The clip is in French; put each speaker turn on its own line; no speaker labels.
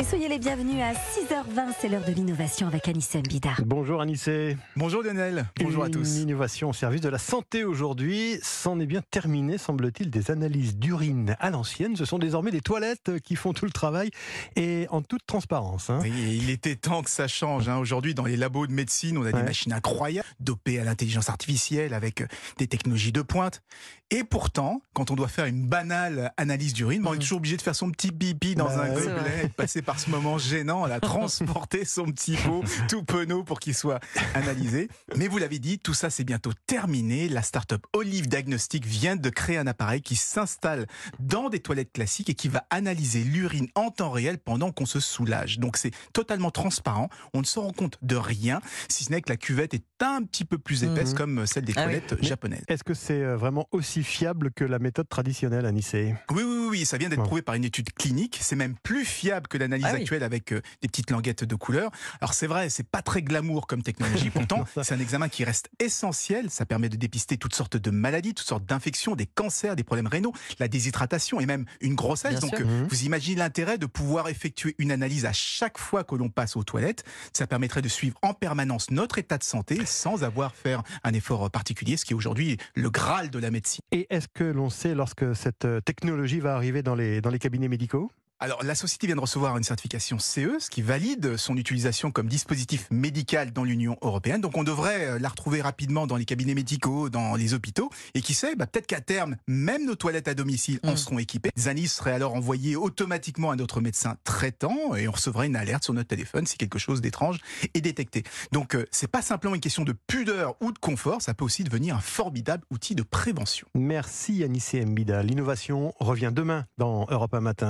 Et soyez les bienvenus à 6h20, c'est l'heure de l'innovation avec Anissé Mbida.
Bonjour Anissé.
Bonjour Lionel, bonjour à tous.
Une innovation au service de la santé aujourd'hui. C'en est bien terminé, semble-t-il, des analyses d'urine à l'ancienne. Ce sont désormais des toilettes qui font tout le travail et en toute transparence. hein.
Oui, il était temps que ça change. hein. Aujourd'hui, dans les labos de médecine, on a
Ouais.
des machines incroyables, dopées à l'intelligence artificielle, avec euh, des technologies de pointe. Et pourtant, quand on doit faire une banale analyse d'urine, on est toujours obligé de faire son petit pipi dans
Bah
un gobelet, et de passer par ce moment gênant, à transporter son petit pot tout penaud pour qu'il soit analysé. Mais vous l'avez dit, tout ça c'est bientôt terminé. La start-up Olive Diagnostic vient de créer un appareil qui s'installe dans des toilettes classiques et qui va analyser l'urine en temps réel pendant qu'on se soulage. Donc c'est totalement transparent. On ne se rend compte de rien, si ce n'est que la cuvette est un petit peu plus épaisse
Mhm.
comme celle des
Ah oui.
toilettes japonaises.
Est-ce que c'est euh, vraiment aussi fiable que la méthode traditionnelle, Anissé?
Oui, oui, oui, oui, ça vient d'être
Bon.
prouvé par une étude clinique. C'est même plus fiable que l'analyse
Ah oui.
actuelle avec euh, des petites languettes de couleur. Alors c'est vrai, c'est pas très glamour comme technologie. Pourtant, c'est un examen qui reste essentiel. Ça permet de dépister toutes sortes de maladies, toutes sortes d'infections, des cancers, des problèmes rénaux, la déshydratation et même une grossesse.
Bien
Donc
sûr.
euh,
Mhm.
vous imaginez l'intérêt de pouvoir effectuer une analyse à chaque fois que l'on passe aux toilettes. Ça permettrait de suivre en permanence notre état de santé sans avoir à faire un effort particulier, ce qui est aujourd'hui le graal de la médecine.
Et est-ce que l'on sait lorsque cette euh, technologie va arriver dans les, dans les cabinets médicaux?
Alors, la société vient de recevoir une certification CE, ce qui valide son utilisation comme dispositif médical dans l'Union européenne. Donc, on devrait euh, la retrouver rapidement dans les cabinets médicaux, dans les hôpitaux. Et qui sait, bah, peut-être qu'à terme, même nos toilettes à domicile en
Mm.
seront équipées. Des analyses seraient alors envoyées automatiquement à notre médecin traitant et on recevrait une alerte sur notre téléphone si quelque chose d'étrange est détecté. Donc, euh, c'est pas simplement une question de pudeur ou de confort, ça peut aussi devenir un formidable outil de prévention.
Merci Anissé Mbida. L'innovation revient demain dans Europe 1 Matin.